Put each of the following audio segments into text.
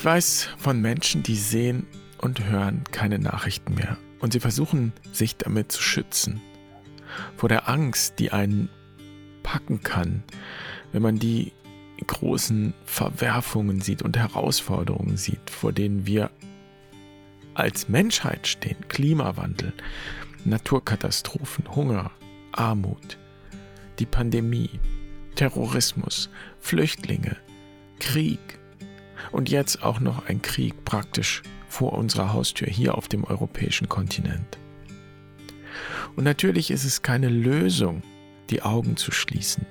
Ich weiß von Menschen, die sehen und hören keine Nachrichten mehr. Und sie versuchen sich damit zu schützen. Vor der Angst, die einen packen kann, wenn man die großen Verwerfungen sieht und Herausforderungen sieht, vor denen wir als Menschheit stehen. Klimawandel, Naturkatastrophen, Hunger, Armut, die Pandemie, Terrorismus, Flüchtlinge, Krieg und jetzt auch noch ein Krieg praktisch vor unserer Haustür hier auf dem europäischen Kontinent. Und natürlich ist es keine Lösung, die Augen zu schließen.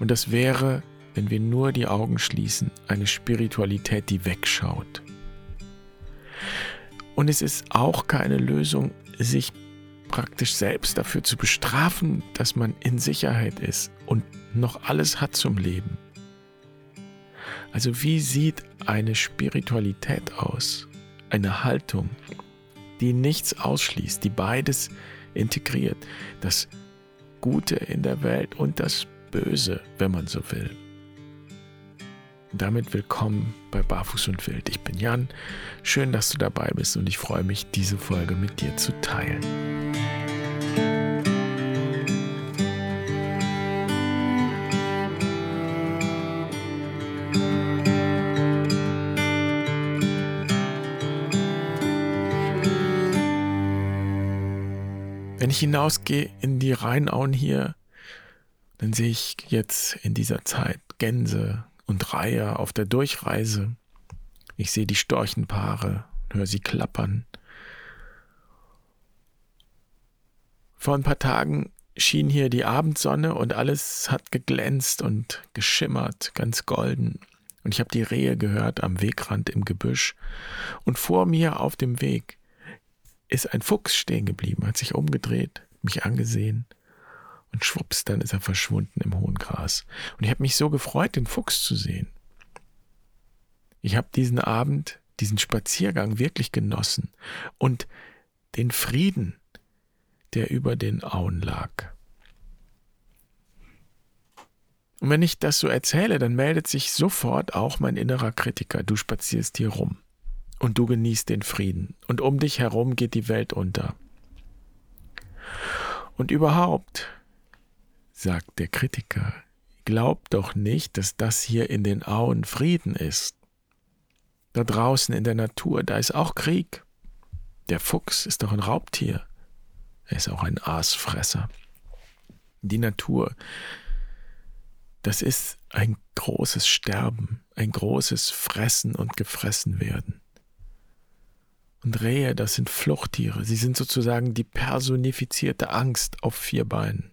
Und das wäre, wenn wir nur die Augen schließen, eine Spiritualität, die wegschaut. Und es ist auch keine Lösung, sich praktisch selbst dafür zu bestrafen, dass man in Sicherheit ist und noch alles hat zum Leben. Also wie sieht eine Spiritualität aus? Eine Haltung, die nichts ausschließt, die beides integriert. Das Gute in der Welt und das Böse, wenn man so will. Damit willkommen bei Barfuß und Wild. Ich bin Jan. Schön, dass du dabei bist und ich freue mich, diese Folge mit dir zu teilen. Hinausgehe in die Rheinauen hier, dann sehe ich jetzt in dieser Zeit Gänse und Reiher auf der Durchreise. Ich sehe die Storchenpaare, höre sie klappern. Vor ein paar Tagen schien hier die Abendsonne und alles hat geglänzt und geschimmert, ganz golden. Und ich habe die Rehe gehört am Wegrand im Gebüsch. Und vor mir auf dem Weg ist ein Fuchs stehen geblieben, hat sich umgedreht, mich angesehen und schwupps, dann ist er verschwunden im hohen Gras. Und ich habe mich so gefreut, den Fuchs zu sehen. Ich habe diesen Abend, diesen Spaziergang wirklich genossen und den Frieden, der über den Auen lag. Und wenn ich das so erzähle, dann meldet sich sofort auch mein innerer Kritiker. Du spazierst hier rum und du genießt den Frieden und um dich herum geht die Welt unter. Und überhaupt, sagt der Kritiker, glaub doch nicht, dass das hier in den Auen Frieden ist. Da draußen in der Natur, da ist auch Krieg. Der Fuchs ist doch ein Raubtier. Er ist auch ein Aasfresser. Die Natur, das ist ein großes Sterben, ein großes Fressen und gefressen werden. Und Rehe, das sind Fluchttiere. Sie sind sozusagen die personifizierte Angst auf vier Beinen.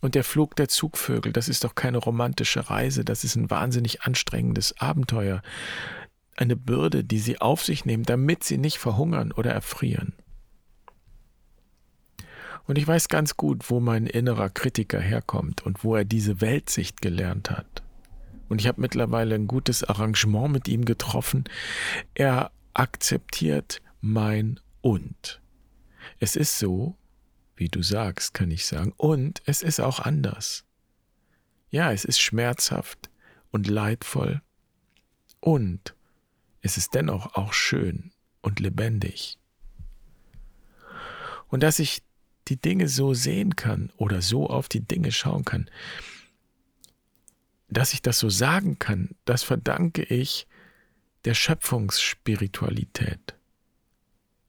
Und der Flug der Zugvögel, das ist doch keine romantische Reise, das ist ein wahnsinnig anstrengendes Abenteuer. Eine Bürde, die sie auf sich nehmen, damit sie nicht verhungern oder erfrieren. Und ich weiß ganz gut, wo mein innerer Kritiker herkommt und wo er diese Weltsicht gelernt hat. Und ich habe mittlerweile ein gutes Arrangement mit ihm getroffen. Er akzeptiert mein Und. Es ist so, wie du sagst, kann ich sagen, und es ist auch anders. Ja, es ist schmerzhaft und leidvoll und es ist dennoch auch schön und lebendig. Und dass ich die Dinge so sehen kann oder so auf die Dinge schauen kann, dass ich das so sagen kann, das verdanke ich der Schöpfungsspiritualität,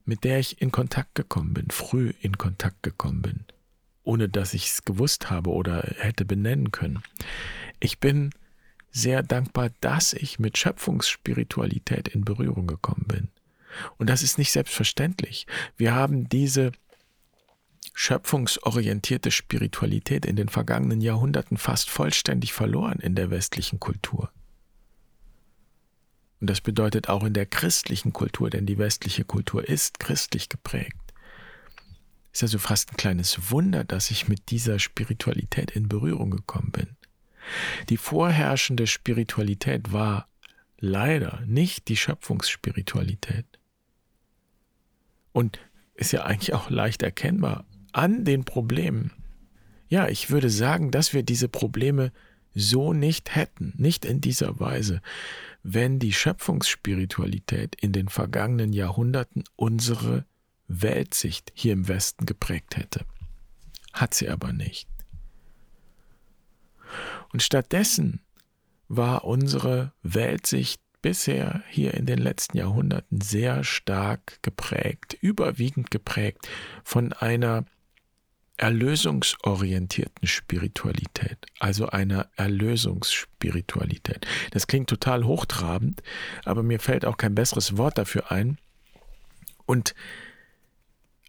mit der ich in Kontakt gekommen bin, früh in Kontakt gekommen bin, ohne dass ich es gewusst habe oder hätte benennen können. Ich bin sehr dankbar, dass ich mit Schöpfungsspiritualität in Berührung gekommen bin. Und das ist nicht selbstverständlich. Wir haben diese schöpfungsorientierte Spiritualität in den vergangenen Jahrhunderten fast vollständig verloren in der westlichen Kultur. Und das bedeutet auch in der christlichen Kultur, denn die westliche Kultur ist christlich geprägt. Ist also fast ein kleines Wunder, dass ich mit dieser Spiritualität in Berührung gekommen bin. Die vorherrschende Spiritualität war leider nicht die Schöpfungsspiritualität. Und ist ja eigentlich auch leicht erkennbar an den Problemen. Ja, ich würde sagen, dass wir diese Probleme so nicht hätten, nicht in dieser Weise, wenn die Schöpfungsspiritualität in den vergangenen Jahrhunderten unsere Weltsicht hier im Westen geprägt hätte. Hat sie aber nicht. Und stattdessen war unsere Weltsicht bisher hier in den letzten Jahrhunderten sehr stark geprägt, überwiegend geprägt von einer erlösungsorientierten Spiritualität, also einer Erlösungsspiritualität. Das klingt total hochtrabend, aber mir fällt auch kein besseres Wort dafür ein. Und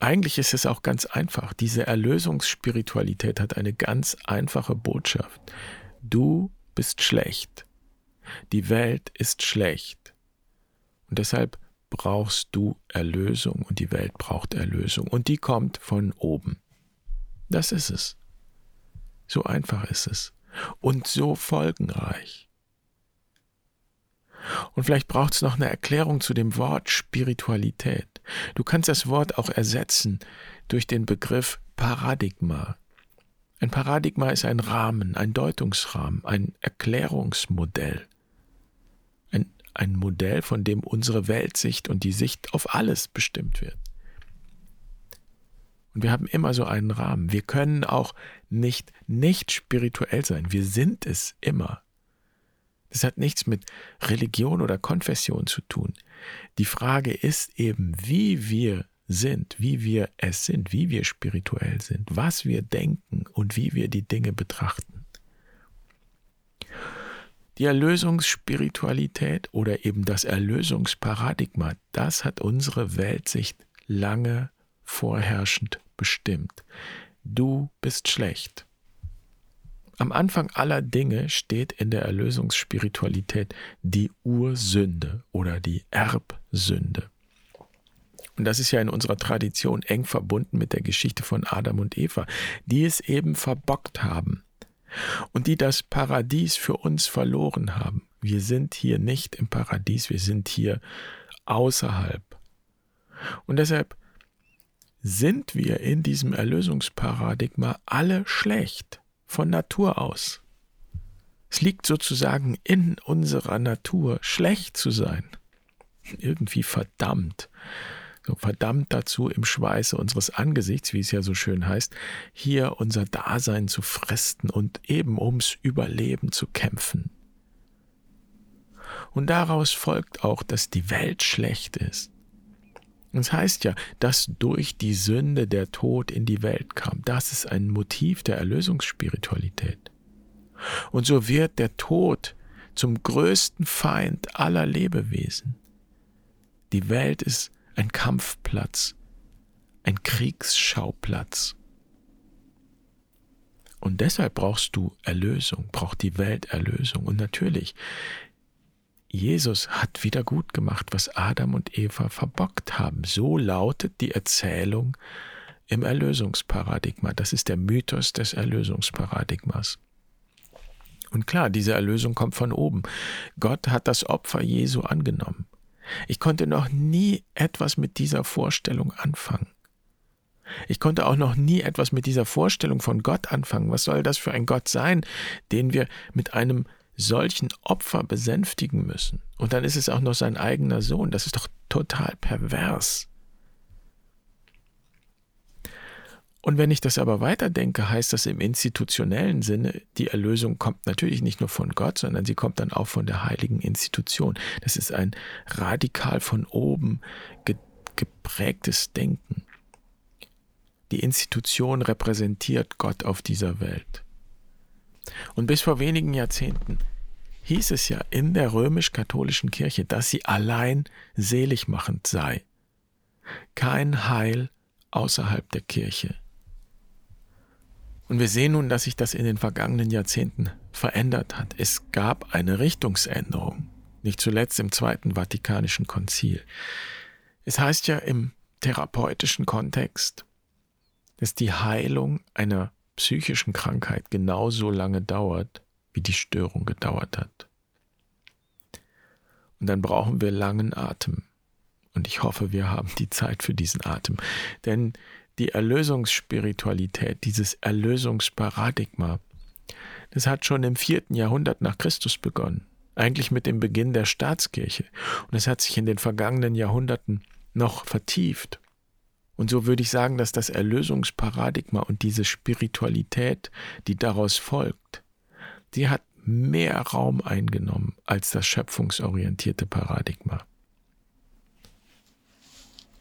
eigentlich ist es auch ganz einfach. Diese Erlösungsspiritualität hat eine ganz einfache Botschaft. Du bist schlecht. Die Welt ist schlecht. Und deshalb brauchst du Erlösung und die Welt braucht Erlösung. Und die kommt von oben. Das ist es. So einfach ist es. Und so folgenreich. Und vielleicht braucht es noch eine Erklärung zu dem Wort Spiritualität. Du kannst das Wort auch ersetzen durch den Begriff Paradigma. Ein Paradigma ist ein Rahmen, ein Deutungsrahmen, ein Erklärungsmodell. Ein, ein Modell, von dem unsere Weltsicht und die Sicht auf alles bestimmt wird. Und wir haben immer so einen Rahmen. Wir können auch nicht nicht spirituell sein. Wir sind es immer. Das hat nichts mit Religion oder Konfession zu tun. Die Frage ist eben, wie wir sind, wie wir es sind, wie wir spirituell sind, was wir denken und wie wir die Dinge betrachten. Die Erlösungsspiritualität oder eben das Erlösungsparadigma, das hat unsere Weltsicht lange vorherrschend bestimmt. Du bist schlecht. Am Anfang aller Dinge steht in der Erlösungsspiritualität die Ursünde oder die Erbsünde. Und das ist ja in unserer Tradition eng verbunden mit der Geschichte von Adam und Eva, die es eben verbockt haben und die das Paradies für uns verloren haben. Wir sind hier nicht im Paradies, wir sind hier außerhalb. Und deshalb sind wir in diesem Erlösungsparadigma alle schlecht von Natur aus. Es liegt sozusagen in unserer Natur, schlecht zu sein. Irgendwie verdammt. So verdammt dazu, im Schweiße unseres Angesichts, wie es ja so schön heißt, hier unser Dasein zu fristen und eben ums Überleben zu kämpfen. Und daraus folgt auch, dass die Welt schlecht ist. Es heißt ja, dass durch die Sünde der Tod in die Welt kam. Das ist ein Motiv der Erlösungsspiritualität. Und so wird der Tod zum größten Feind aller Lebewesen. Die Welt ist ein Kampfplatz, ein Kriegsschauplatz. Und deshalb brauchst du Erlösung, braucht die Welt Erlösung. Und natürlich, Jesus hat wieder gut gemacht, was Adam und Eva verbockt haben. So lautet die Erzählung im Erlösungsparadigma. Das ist der Mythos des Erlösungsparadigmas. Und klar, diese Erlösung kommt von oben. Gott hat das Opfer Jesu angenommen. Ich konnte noch nie etwas mit dieser Vorstellung anfangen. Ich konnte auch noch nie etwas mit dieser Vorstellung von Gott anfangen. Was soll das für ein Gott sein, den wir mit einem solchen Opfer besänftigen müssen. Und dann ist es auch noch sein eigener Sohn. Das ist doch total pervers. Und wenn ich das aber weiterdenke, heißt das im institutionellen Sinne, die Erlösung kommt natürlich nicht nur von Gott, sondern sie kommt dann auch von der heiligen Institution. Das ist ein radikal von oben geprägtes Denken. Die Institution repräsentiert Gott auf dieser Welt. Und bis vor wenigen Jahrzehnten hieß es ja in der römisch-katholischen Kirche, dass sie allein seligmachend sei. Kein Heil außerhalb der Kirche. Und wir sehen nun, dass sich das in den vergangenen Jahrzehnten verändert hat. Es gab eine Richtungsänderung, nicht zuletzt im Zweiten Vatikanischen Konzil. Es heißt ja im therapeutischen Kontext, dass die Heilung einer psychischen Krankheit genauso lange dauert, wie die Störung gedauert hat. Und dann brauchen wir langen Atem. Und ich hoffe, wir haben die Zeit für diesen Atem. Denn die Erlösungsspiritualität, dieses Erlösungsparadigma, Das hat schon im vierten Jahrhundert nach Christus begonnen, eigentlich mit dem Beginn der Staatskirche. Und es hat sich in den vergangenen Jahrhunderten noch vertieft. Und so würde ich sagen, dass das Erlösungsparadigma und diese Spiritualität, die daraus folgt, die hat mehr Raum eingenommen als das schöpfungsorientierte Paradigma.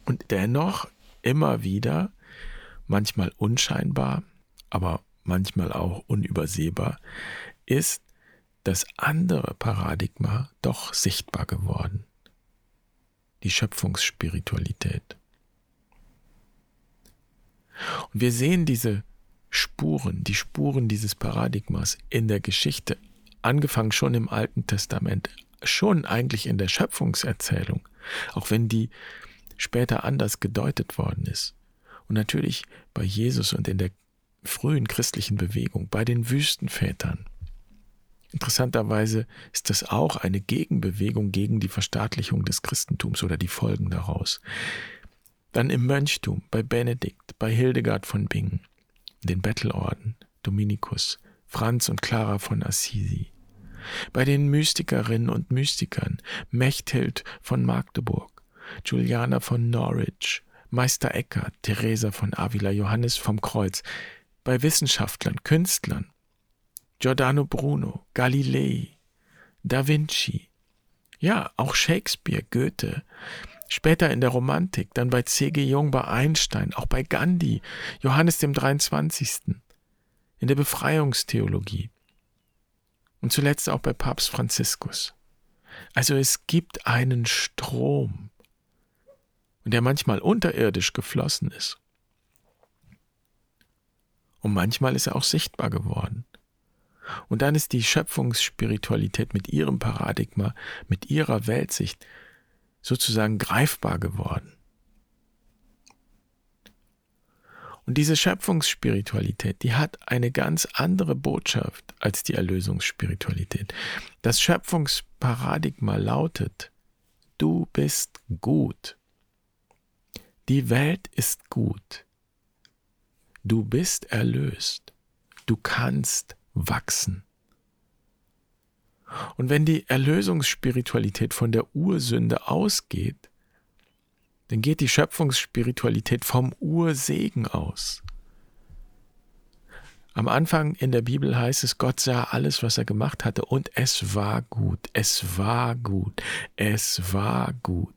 Und dennoch immer wieder, manchmal unscheinbar, aber manchmal auch unübersehbar, ist das andere Paradigma doch sichtbar geworden. Die Schöpfungsspiritualität. Und wir sehen diese Spuren, die Spuren dieses Paradigmas in der Geschichte, angefangen schon im Alten Testament, schon eigentlich in der Schöpfungserzählung, auch wenn die später anders gedeutet worden ist. Und natürlich bei Jesus und in der frühen christlichen Bewegung, bei den Wüstenvätern. Interessanterweise ist das auch eine Gegenbewegung gegen die Verstaatlichung des Christentums oder die Folgen daraus. Dann im Mönchtum, bei Benedikt, bei Hildegard von Bingen, den Bettelorden, Dominikus, Franz und Clara von Assisi, bei den Mystikerinnen und Mystikern, Mechthild von Magdeburg, Juliana von Norwich, Meister Eckhart, Theresa von Avila, Johannes vom Kreuz, bei Wissenschaftlern, Künstlern, Giordano Bruno, Galilei, Da Vinci, ja, auch Shakespeare, Goethe, Später in der Romantik, dann bei C.G. Jung, bei Einstein, auch bei Gandhi, Johannes dem 23., in der Befreiungstheologie und zuletzt auch bei Papst Franziskus. Also es gibt einen Strom, der manchmal unterirdisch geflossen ist. Und manchmal ist er auch sichtbar geworden. Und dann ist die Schöpfungsspiritualität mit ihrem Paradigma, mit ihrer Weltsicht sozusagen greifbar geworden. Und diese Schöpfungsspiritualität, die hat eine ganz andere Botschaft als die Erlösungsspiritualität. Das Schöpfungsparadigma lautet, du bist gut. Die Welt ist gut. Du bist erlöst. Du kannst wachsen. Und wenn die Erlösungsspiritualität von der Ursünde ausgeht, dann geht die Schöpfungsspiritualität vom Ursegen aus. Am Anfang in der Bibel heißt es, Gott sah alles, was er gemacht hatte, und es war gut, es war gut, es war gut.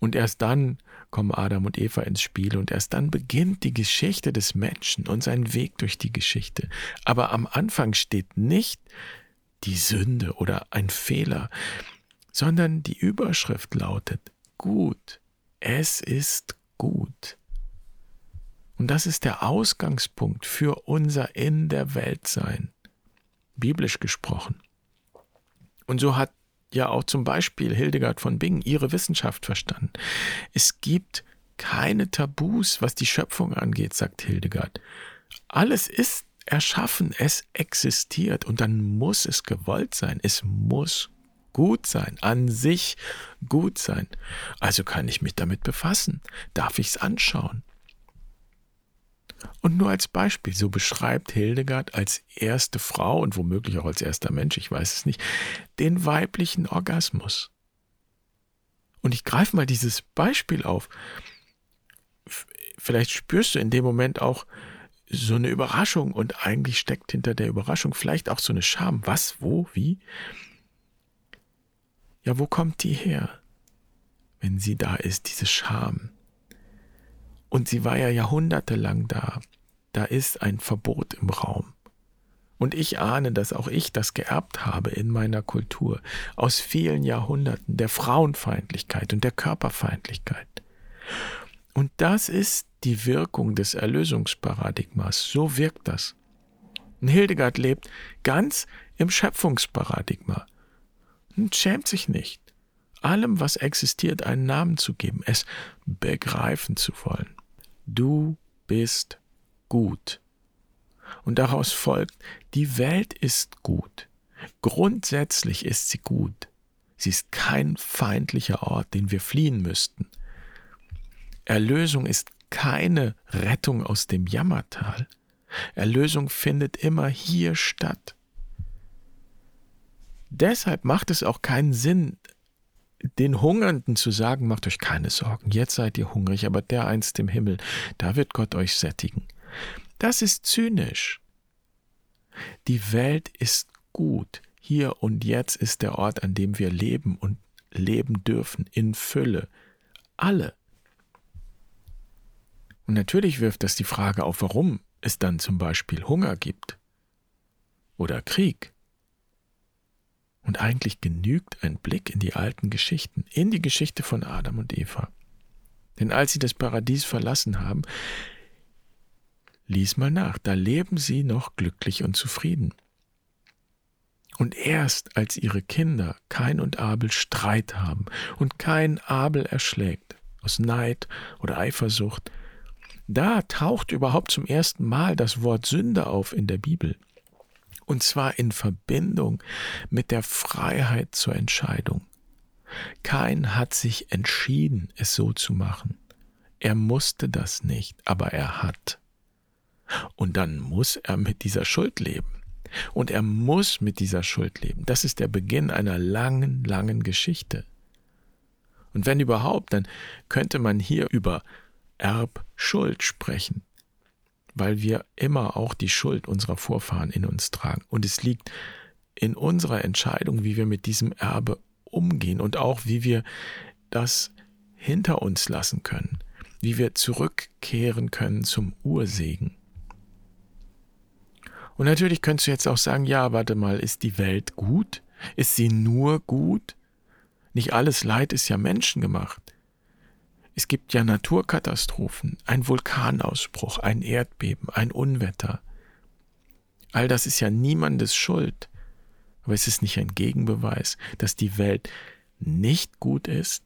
Und erst dann kommen Adam und Eva ins Spiel und erst dann beginnt die Geschichte des Menschen und sein Weg durch die Geschichte. Aber am Anfang steht nicht, die Sünde oder ein Fehler, sondern die Überschrift lautet gut. Es ist gut. Und das ist der Ausgangspunkt für unser in der Welt sein, biblisch gesprochen. Und so hat ja auch zum Beispiel Hildegard von Bingen ihre Wissenschaft verstanden. Es gibt keine Tabus, was die Schöpfung angeht, sagt Hildegard. Alles ist erschaffen, es existiert und dann muss es gewollt sein, es muss gut sein, an sich gut sein. Also kann ich mich damit befassen, darf ich es anschauen. Und nur als Beispiel, so beschreibt Hildegard als erste Frau und womöglich auch als erster Mensch, ich weiß es nicht, den weiblichen Orgasmus. Und ich greife mal dieses Beispiel auf. Vielleicht spürst du in dem Moment auch, so eine Überraschung und eigentlich steckt hinter der Überraschung vielleicht auch so eine Scham. Was, wo, wie? Ja, wo kommt die her, wenn sie da ist, diese Scham? Und sie war ja jahrhundertelang da. Da ist ein Verbot im Raum. Und ich ahne, dass auch ich das geerbt habe in meiner Kultur aus vielen Jahrhunderten der Frauenfeindlichkeit und der Körperfeindlichkeit. Und das ist die Wirkung des Erlösungsparadigmas. So wirkt das. Und Hildegard lebt ganz im Schöpfungsparadigma und schämt sich nicht, allem, was existiert, einen Namen zu geben, es begreifen zu wollen. Du bist gut. Und daraus folgt, die Welt ist gut. Grundsätzlich ist sie gut. Sie ist kein feindlicher Ort, den wir fliehen müssten. Erlösung ist keine Rettung aus dem Jammertal, Erlösung findet immer hier statt. Deshalb macht es auch keinen Sinn, den Hungernden zu sagen, macht euch keine Sorgen, jetzt seid ihr hungrig, aber der einst im Himmel, da wird Gott euch sättigen. Das ist zynisch. Die Welt ist gut. Hier und jetzt ist der Ort, an dem wir leben und leben dürfen, in Fülle. Alle. Und natürlich wirft das die Frage auf, warum es dann zum Beispiel Hunger gibt oder Krieg. Und eigentlich genügt ein Blick in die alten Geschichten, in die Geschichte von Adam und Eva. Denn als sie das Paradies verlassen haben, lies mal nach, da leben sie noch glücklich und zufrieden. Und erst als ihre Kinder Kain und Abel Streit haben und Kain Abel erschlägt, aus Neid oder Eifersucht, da taucht überhaupt zum ersten Mal das Wort Sünde auf in der Bibel. Und zwar in Verbindung mit der Freiheit zur Entscheidung. Kein hat sich entschieden, es so zu machen. Er musste das nicht, aber er hat. Und dann muss er mit dieser Schuld leben. Und er muss mit dieser Schuld leben. Das ist der Beginn einer langen, langen Geschichte. Und wenn überhaupt, dann könnte man hier über Erbschuld sprechen weil wir immer auch die Schuld unserer Vorfahren in uns tragen. Und es liegt in unserer Entscheidung, wie wir mit diesem Erbe umgehen und auch wie wir das hinter uns lassen können, wie wir zurückkehren können zum Ursegen. Und natürlich könntest du jetzt auch sagen, ja, warte mal, ist die Welt gut? Ist sie nur gut? Nicht alles Leid ist ja menschengemacht. Es gibt ja Naturkatastrophen, ein Vulkanausbruch, ein Erdbeben, ein Unwetter. All das ist ja niemandes Schuld. Aber es ist nicht ein Gegenbeweis, dass die Welt nicht gut ist.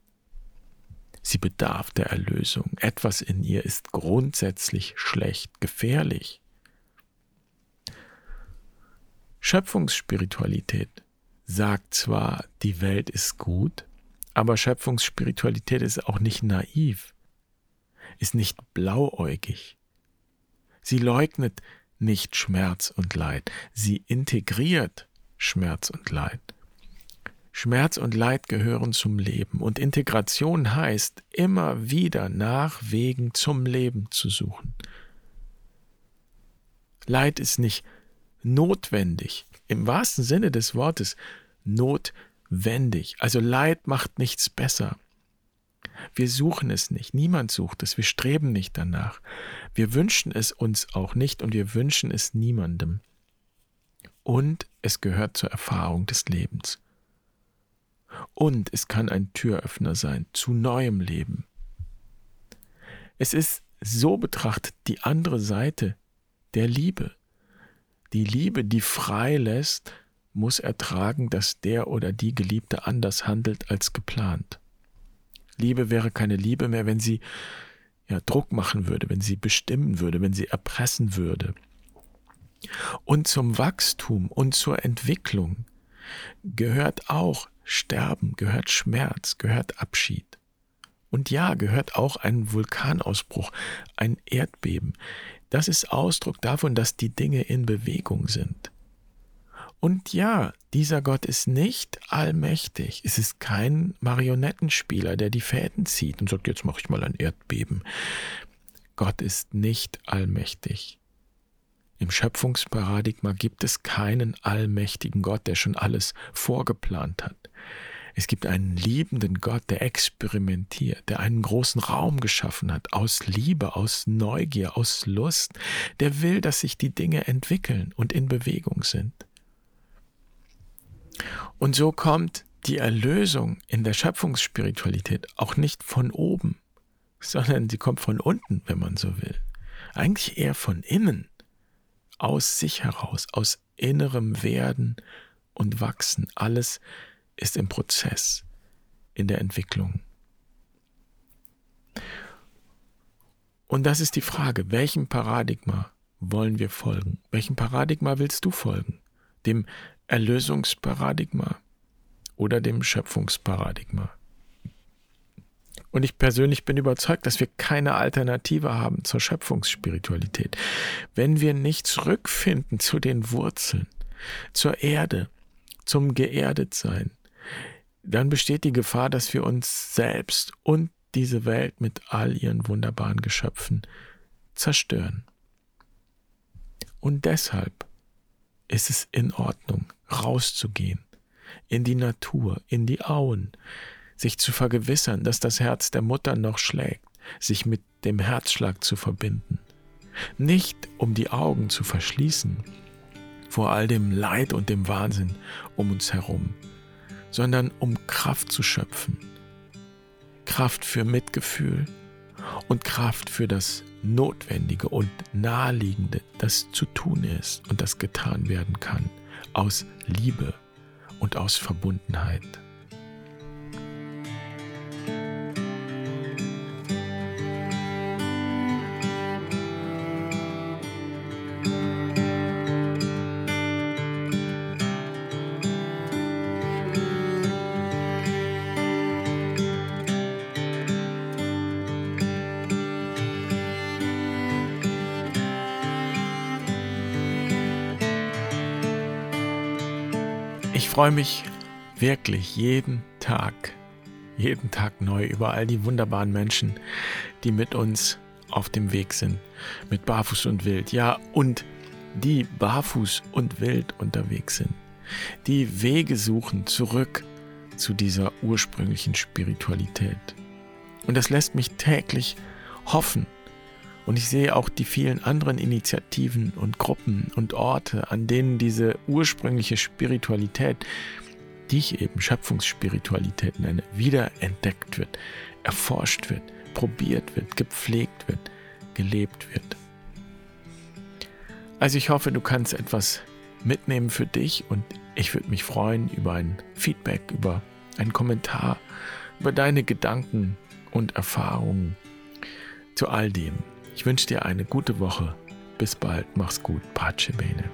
Sie bedarf der Erlösung. Etwas in ihr ist grundsätzlich schlecht, gefährlich. Schöpfungsspiritualität sagt zwar, die Welt ist gut, aber Schöpfungsspiritualität ist auch nicht naiv, ist nicht blauäugig. Sie leugnet nicht Schmerz und Leid, sie integriert Schmerz und Leid. Schmerz und Leid gehören zum Leben und Integration heißt, immer wieder nach Wegen zum Leben zu suchen. Leid ist nicht notwendig, im wahrsten Sinne des Wortes notwendig wendig. Also Leid macht nichts besser. Wir suchen es nicht, niemand sucht es, wir streben nicht danach. Wir wünschen es uns auch nicht und wir wünschen es niemandem. Und es gehört zur Erfahrung des Lebens. Und es kann ein Türöffner sein zu neuem Leben. Es ist so betrachtet die andere Seite der Liebe. Die Liebe, die frei lässt, muss ertragen, dass der oder die Geliebte anders handelt als geplant. Liebe wäre keine Liebe mehr, wenn sie ja, Druck machen würde, wenn sie bestimmen würde, wenn sie erpressen würde. Und zum Wachstum und zur Entwicklung gehört auch Sterben, gehört Schmerz, gehört Abschied. Und ja, gehört auch ein Vulkanausbruch, ein Erdbeben. Das ist Ausdruck davon, dass die Dinge in Bewegung sind. Und ja, dieser Gott ist nicht allmächtig. Es ist kein Marionettenspieler, der die Fäden zieht und sagt, jetzt mache ich mal ein Erdbeben. Gott ist nicht allmächtig. Im Schöpfungsparadigma gibt es keinen allmächtigen Gott, der schon alles vorgeplant hat. Es gibt einen liebenden Gott, der experimentiert, der einen großen Raum geschaffen hat, aus Liebe, aus Neugier, aus Lust, der will, dass sich die Dinge entwickeln und in Bewegung sind. Und so kommt die Erlösung in der Schöpfungsspiritualität auch nicht von oben, sondern sie kommt von unten, wenn man so will. Eigentlich eher von innen, aus sich heraus, aus innerem Werden und Wachsen. Alles ist im Prozess, in der Entwicklung. Und das ist die Frage, welchem Paradigma wollen wir folgen? Welchem Paradigma willst du folgen? Dem Erlösungsparadigma oder dem Schöpfungsparadigma. Und ich persönlich bin überzeugt, dass wir keine Alternative haben zur Schöpfungsspiritualität. Wenn wir nicht zurückfinden zu den Wurzeln, zur Erde, zum Geerdetsein, dann besteht die Gefahr, dass wir uns selbst und diese Welt mit all ihren wunderbaren Geschöpfen zerstören. Und deshalb ist es in Ordnung, rauszugehen, in die Natur, in die Auen, sich zu vergewissern, dass das Herz der Mutter noch schlägt, sich mit dem Herzschlag zu verbinden. Nicht um die Augen zu verschließen vor all dem Leid und dem Wahnsinn um uns herum, sondern um Kraft zu schöpfen. Kraft für Mitgefühl und Kraft für das Notwendige und Naheliegende, das zu tun ist und das getan werden kann, aus Liebe und aus Verbundenheit. Freue mich wirklich jeden Tag, jeden Tag neu über all die wunderbaren Menschen, die mit uns auf dem Weg sind, mit Barfuß und Wild, ja, und die barfuß und wild unterwegs sind, die Wege suchen zurück zu dieser ursprünglichen Spiritualität. Und das lässt mich täglich hoffen, und ich sehe auch die vielen anderen Initiativen und Gruppen und Orte, an denen diese ursprüngliche Spiritualität, die ich eben Schöpfungsspiritualität nenne, wiederentdeckt wird, erforscht wird, probiert wird, gepflegt wird, gelebt wird. Also ich hoffe, du kannst etwas mitnehmen für dich und ich würde mich freuen über ein Feedback, über einen Kommentar, über deine Gedanken und Erfahrungen zu all dem. Ich wünsche dir eine gute Woche. Bis bald. Mach's gut. Pace bene.